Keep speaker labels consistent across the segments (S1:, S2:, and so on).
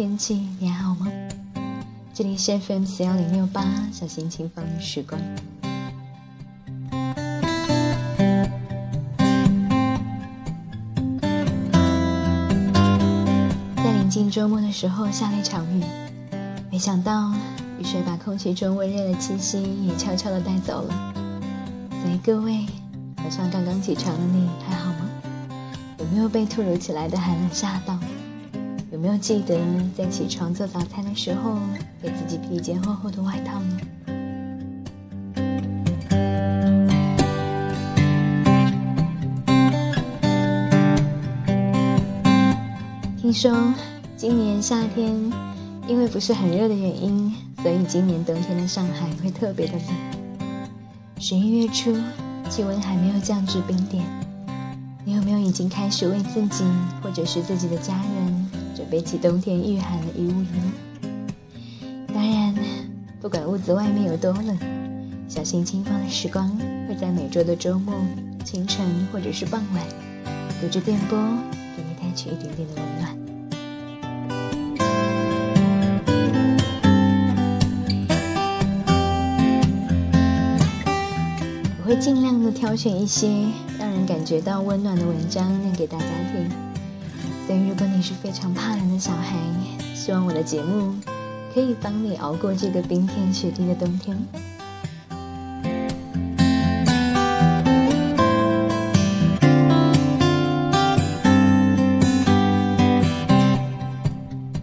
S1: 天气，你还好吗？这里是 FM 四幺零六八，小心情放的时光。在临近周末的时候，下了一场雨，没想到雨水把空气中温热的气息也悄悄的带走了。所以各位，早上刚刚起床的你还好吗？有没有被突如其来的寒冷吓到？有没有记得在起床做早餐的时候，给自己披一件厚厚的外套呢？听说今年夏天因为不是很热的原因，所以今年冬天的上海会特别的冷。十一月初，气温还没有降至冰点，你有没有已经开始为自己或者是自己的家人？准备起冬天御寒的衣物呢？当然，不管屋子外面有多冷，小心轻放的时光会在每周的周末、清晨或者是傍晚，隔着电波给你带去一点点的温暖。我会尽量的挑选一些让人感觉到温暖的文章，念给大家听。所以，如果你是非常怕冷的小孩，希望我的节目可以帮你熬过这个冰天雪地的冬天。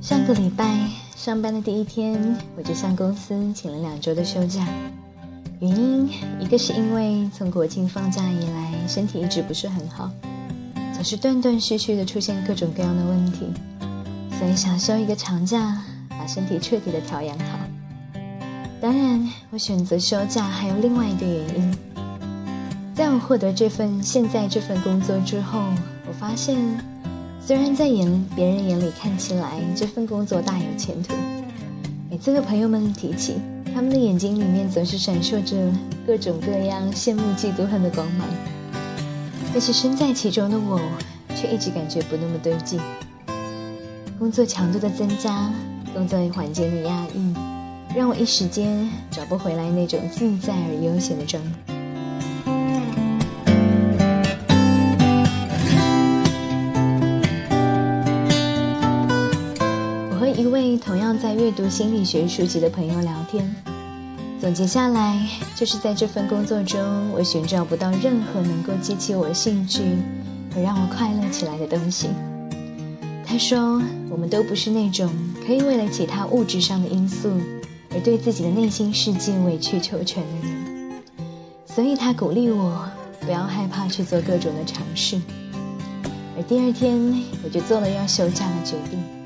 S1: 上个礼拜上班的第一天，我就向公司请了两周的休假，原因一个是因为从国庆放假以来，身体一直不是很好。总是断断续续的出现各种各样的问题，所以想休一个长假，把身体彻底的调养好。当然，我选择休假还有另外一个原因，在我获得这份现在这份工作之后，我发现，虽然在眼别人眼里看起来这份工作大有前途，每次和朋友们提起，他们的眼睛里面总是闪烁着各种各样羡慕嫉妒恨的光芒。但是身在其中的我，却一直感觉不那么对劲。工作强度的增加，工作环境的压抑，让我一时间找不回来那种自在而悠闲的状态。我和一位同样在阅读心理学书籍的朋友聊天。总结下来，就是在这份工作中，我寻找不到任何能够激起我兴趣和让我快乐起来的东西。他说：“我们都不是那种可以为了其他物质上的因素而对自己的内心世界委曲求全的人。”所以，他鼓励我不要害怕去做各种的尝试。而第二天，我就做了要休假的决定。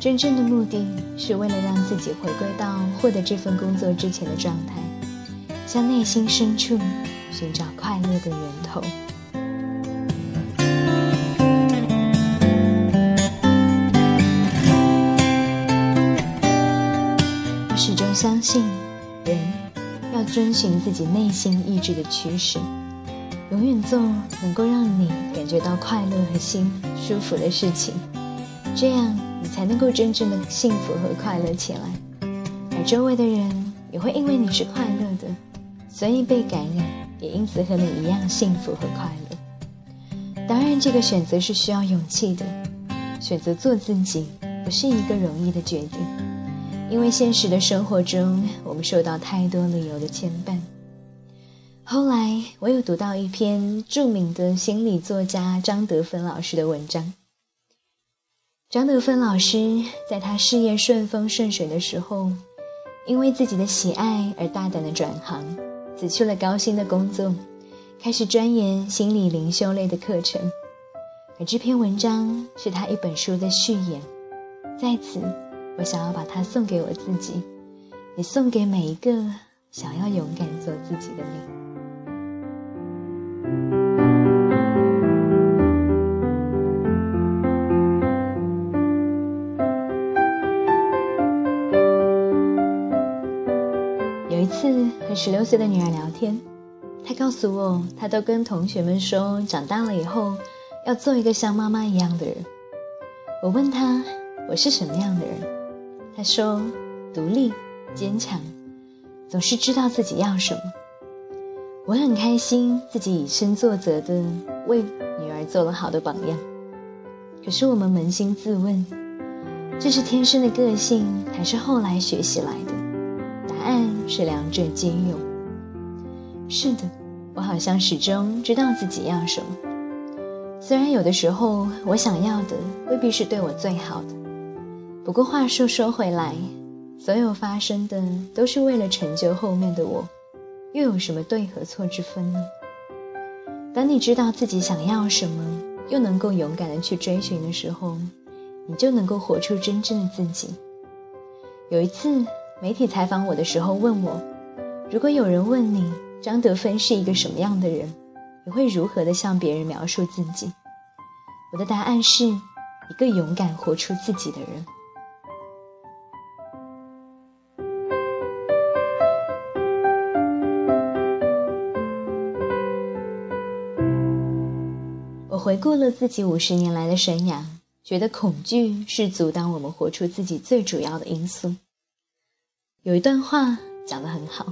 S1: 真正的目的是为了让自己回归到获得这份工作之前的状态，向内心深处寻找快乐的源头。我始终相信，人要遵循自己内心意志的驱使，永远做能够让你感觉到快乐和心舒服的事情，这样。你才能够真正的幸福和快乐起来，而周围的人也会因为你是快乐的，所以被感染，也因此和你一样幸福和快乐。当然，这个选择是需要勇气的，选择做自己不是一个容易的决定，因为现实的生活中，我们受到太多理由的牵绊。后来，我有读到一篇著名的心理作家张德芬老师的文章。张德芬老师在他事业顺风顺水的时候，因为自己的喜爱而大胆的转行，辞去了高薪的工作，开始钻研心理灵修类的课程。而这篇文章是他一本书的序言，在此，我想要把它送给我自己，也送给每一个想要勇敢做自己的你。次和十六岁的女儿聊天，她告诉我，她都跟同学们说，长大了以后要做一个像妈妈一样的人。我问她，我是什么样的人？她说：独立、坚强，总是知道自己要什么。我很开心自己以身作则的为女儿做了好的榜样。可是我们扪心自问，这是天生的个性，还是后来学习来的？答案是两者皆有。是的，我好像始终知道自己要什么。虽然有的时候我想要的未必是对我最好的，不过话说说回来，所有发生的都是为了成就后面的我，又有什么对和错之分呢？当你知道自己想要什么。又能够勇敢的去追寻的时候，你就能够活出真正的自己。有一次，媒体采访我的时候问我：“如果有人问你张德芬是一个什么样的人，你会如何的向别人描述自己？”我的答案是一个勇敢活出自己的人。我回顾了自己五十年来的生涯，觉得恐惧是阻挡我们活出自己最主要的因素。有一段话讲得很好：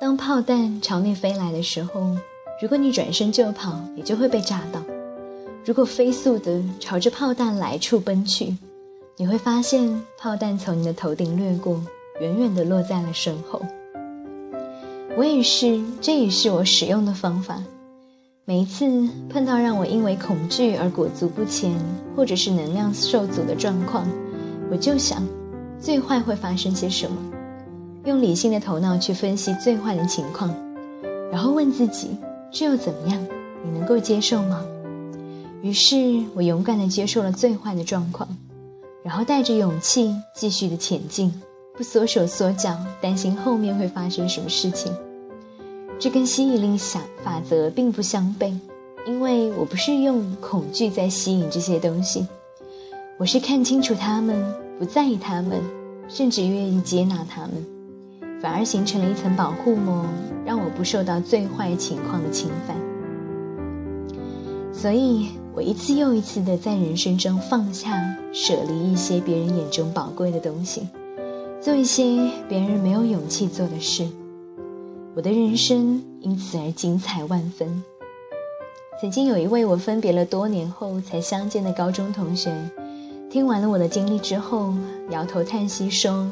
S1: 当炮弹朝你飞来的时候，如果你转身就跑，你就会被炸到；如果飞速的朝着炮弹来处奔去，你会发现炮弹从你的头顶掠过，远远地落在了身后。我也是，这也是我使用的方法。每一次碰到让我因为恐惧而裹足不前，或者是能量受阻的状况，我就想，最坏会发生些什么？用理性的头脑去分析最坏的情况，然后问自己，这又怎么样？你能够接受吗？于是我勇敢地接受了最坏的状况，然后带着勇气继续的前进，不缩手缩脚，担心后面会发生什么事情。这跟吸引力想法则并不相悖，因为我不是用恐惧在吸引这些东西，我是看清楚他们，不在意他们，甚至愿意接纳他们，反而形成了一层保护膜，让我不受到最坏情况的侵犯。所以我一次又一次的在人生中放下、舍离一些别人眼中宝贵的东西，做一些别人没有勇气做的事。我的人生因此而精彩万分。曾经有一位我分别了多年后才相见的高中同学，听完了我的经历之后，摇头叹息说：“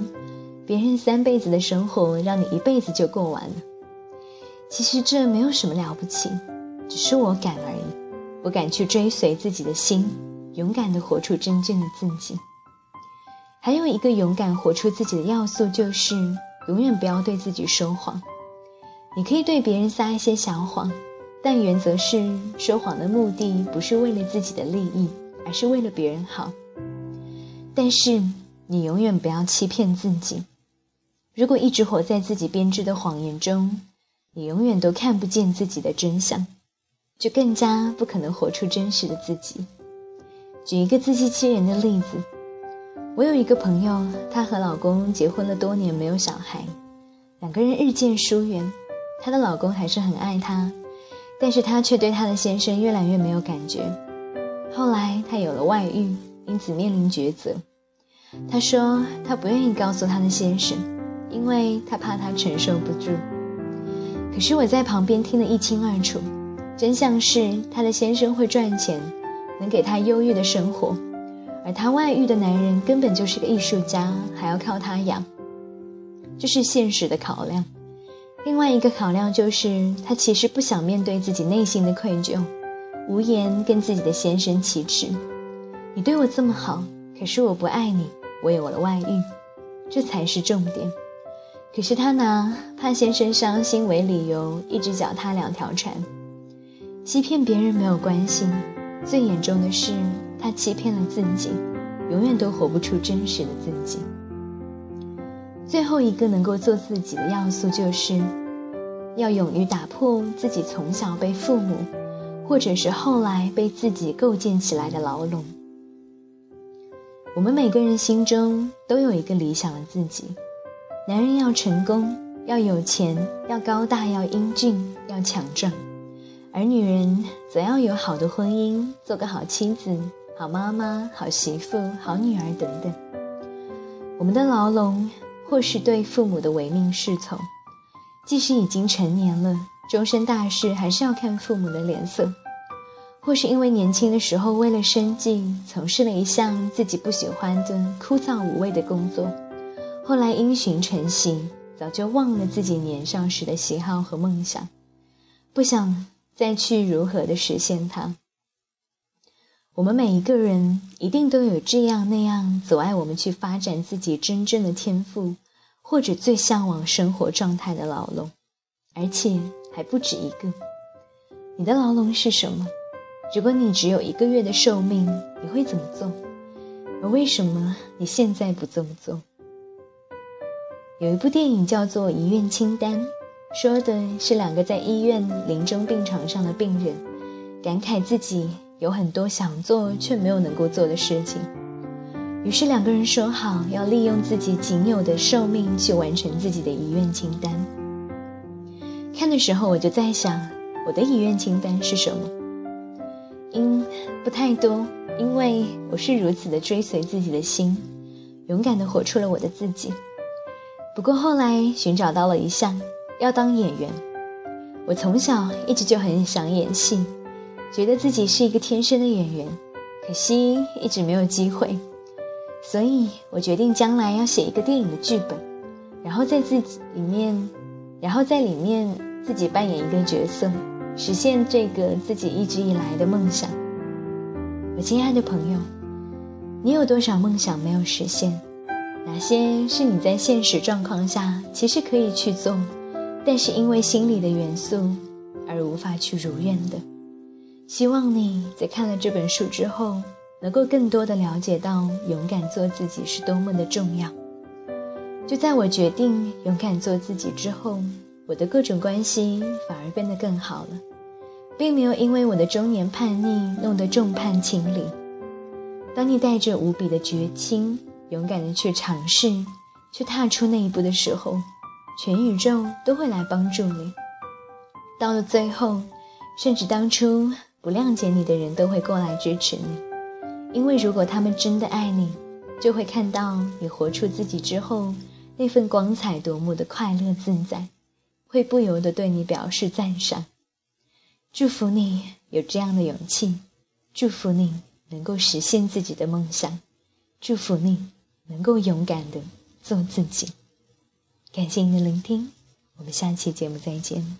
S1: 别人三辈子的生活，让你一辈子就过完了。其实这没有什么了不起，只是我敢而已。我敢去追随自己的心，勇敢地活出真正的自己。还有一个勇敢活出自己的要素，就是永远不要对自己说谎。”你可以对别人撒一些小谎，但原则是说谎的目的不是为了自己的利益，而是为了别人好。但是你永远不要欺骗自己。如果一直活在自己编织的谎言中，你永远都看不见自己的真相，就更加不可能活出真实的自己。举一个自欺欺人的例子，我有一个朋友，她和老公结婚了多年没有小孩，两个人日渐疏远。她的老公还是很爱她，但是她却对她的先生越来越没有感觉。后来她有了外遇，因此面临抉择。她说她不愿意告诉她的先生，因为她怕他承受不住。可是我在旁边听得一清二楚，真相是她的先生会赚钱，能给她优越的生活，而她外遇的男人根本就是个艺术家，还要靠她养，这是现实的考量。另外一个考量就是，她其实不想面对自己内心的愧疚，无言跟自己的先生启齿：“你对我这么好，可是我不爱你，我有了外遇，这才是重点。”可是她拿怕先生伤心为理由，一直脚踏两条船，欺骗别人没有关系，最严重的是她欺骗了自己，永远都活不出真实的自己。最后一个能够做自己的要素，就是要勇于打破自己从小被父母，或者是后来被自己构建起来的牢笼。我们每个人心中都有一个理想的自己：男人要成功，要有钱，要高大，要英俊，要强壮；而女人则要有好的婚姻，做个好妻子，好妈妈、好媳妇、好女儿等等。我们的牢笼，或是对父母的唯命是从，即使已经成年了，终身大事还是要看父母的脸色；或是因为年轻的时候为了生计，从事了一项自己不喜欢的枯燥无味的工作，后来因循成习，早就忘了自己年少时的喜好和梦想，不想再去如何的实现它。我们每一个人一定都有这样那样阻碍我们去发展自己真正的天赋，或者最向往生活状态的牢笼，而且还不止一个。你的牢笼是什么？如果你只有一个月的寿命，你会怎么做？而为什么你现在不这么做？有一部电影叫做《遗愿清单》，说的是两个在医院临终病床上的病人，感慨自己。有很多想做却没有能够做的事情，于是两个人说好要利用自己仅有的寿命去完成自己的遗愿清单。看的时候我就在想，我的遗愿清单是什么？因不太多，因为我是如此的追随自己的心，勇敢的活出了我的自己。不过后来寻找到了一项，要当演员。我从小一直就很想演戏。觉得自己是一个天生的演员，可惜一直没有机会，所以我决定将来要写一个电影的剧本，然后在自己里面，然后在里面自己扮演一个角色，实现这个自己一直以来的梦想。我亲爱的朋友，你有多少梦想没有实现？哪些是你在现实状况下其实可以去做，但是因为心理的元素而无法去如愿的？希望你在看了这本书之后，能够更多的了解到勇敢做自己是多么的重要。就在我决定勇敢做自己之后，我的各种关系反而变得更好了，并没有因为我的中年叛逆弄得众叛亲离。当你带着无比的绝情，勇敢的去尝试，去踏出那一步的时候，全宇宙都会来帮助你。到了最后，甚至当初。不谅解你的人都会过来支持你，因为如果他们真的爱你，就会看到你活出自己之后那份光彩夺目的快乐自在，会不由得对你表示赞赏。祝福你有这样的勇气，祝福你能够实现自己的梦想，祝福你能够勇敢的做自己。感谢您的聆听，我们下期节目再见。